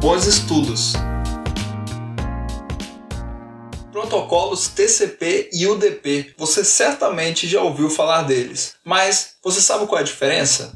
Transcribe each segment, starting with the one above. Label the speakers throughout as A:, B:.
A: Bons estudos! Protocolos TCP e UDP. Você certamente já ouviu falar deles, mas você sabe qual é a diferença?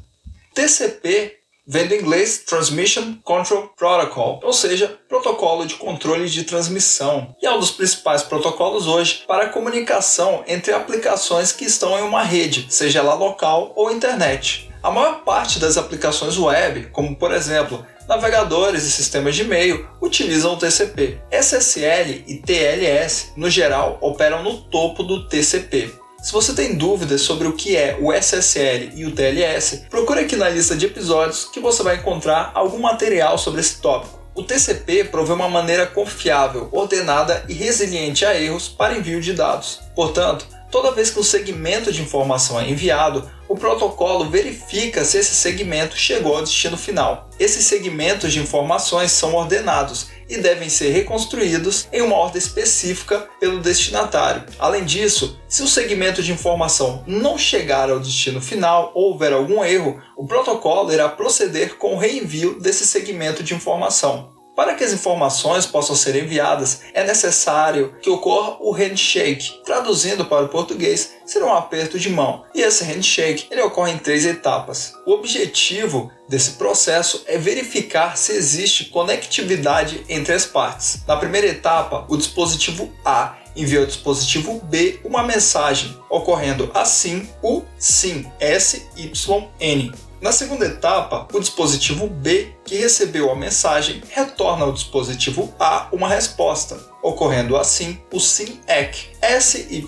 A: TCP vem do inglês Transmission Control Protocol, ou seja, protocolo de controle de transmissão, e é um dos principais protocolos hoje para comunicação entre aplicações que estão em uma rede, seja ela local ou internet. A maior parte das aplicações web, como por exemplo navegadores e sistemas de e-mail, utilizam o TCP. SSL e TLS, no geral, operam no topo do TCP. Se você tem dúvidas sobre o que é o SSL e o TLS, procure aqui na lista de episódios que você vai encontrar algum material sobre esse tópico. O TCP provê uma maneira confiável, ordenada e resiliente a erros para envio de dados. Portanto, toda vez que um segmento de informação é enviado, o protocolo verifica se esse segmento chegou ao destino final. Esses segmentos de informações são ordenados e devem ser reconstruídos em uma ordem específica pelo destinatário. Além disso, se o segmento de informação não chegar ao destino final ou houver algum erro, o protocolo irá proceder com o reenvio desse segmento de informação. Para que as informações possam ser enviadas, é necessário que ocorra o handshake. Traduzindo para o português, será um aperto de mão. E esse handshake ele ocorre em três etapas. O objetivo desse processo é verificar se existe conectividade entre as partes. Na primeira etapa, o dispositivo A envia ao dispositivo B uma mensagem, ocorrendo assim o SYN, S-Y-N. Na segunda etapa, o dispositivo B, que recebeu a mensagem, retorna ao dispositivo A uma resposta, ocorrendo assim o SYNACK, S-Y-N-A-C-K.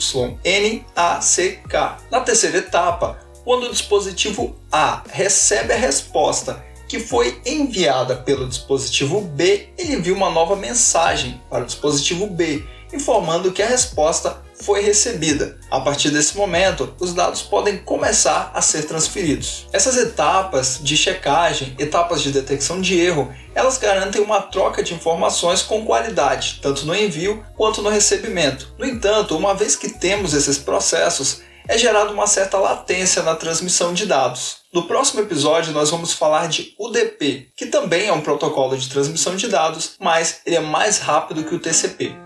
A: Na terceira etapa, quando o dispositivo A recebe a resposta que foi enviada pelo dispositivo B, ele envia uma nova mensagem para o dispositivo B, informando que a resposta foi recebida. A partir desse momento, os dados podem começar a ser transferidos. Essas etapas de checagem, etapas de detecção de erro, elas garantem uma troca de informações com qualidade, tanto no envio quanto no recebimento. No entanto, uma vez que temos esses processos, é gerada uma certa latência na transmissão de dados. No próximo episódio, nós vamos falar de UDP, que também é um protocolo de transmissão de dados, mas ele é mais rápido que o TCP.